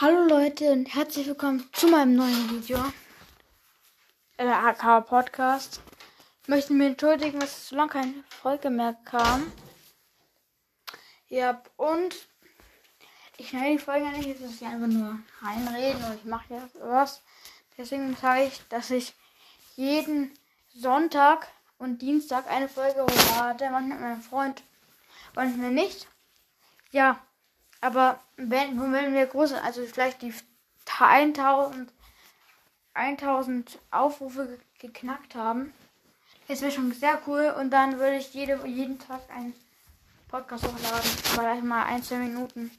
Hallo Leute und herzlich willkommen zu meinem neuen Video. Äh, AK Podcast. Ich möchte mich entschuldigen, dass so lange keine Folge mehr kam. Ja, und ich schneide die Folge nicht, es ist ja einfach nur reinreden und ich mache ja was. Deswegen sage ich, dass ich jeden Sonntag und Dienstag eine Folge hochlade, manchmal mit meinem Freund, manchmal nicht. Ja, aber wenn, wenn wir große, also vielleicht die 1000, 1000 Aufrufe geknackt haben, das wäre schon sehr cool. Und dann würde ich jede, jeden Tag einen Podcast hochladen. Vielleicht mal ein, zwei Minuten.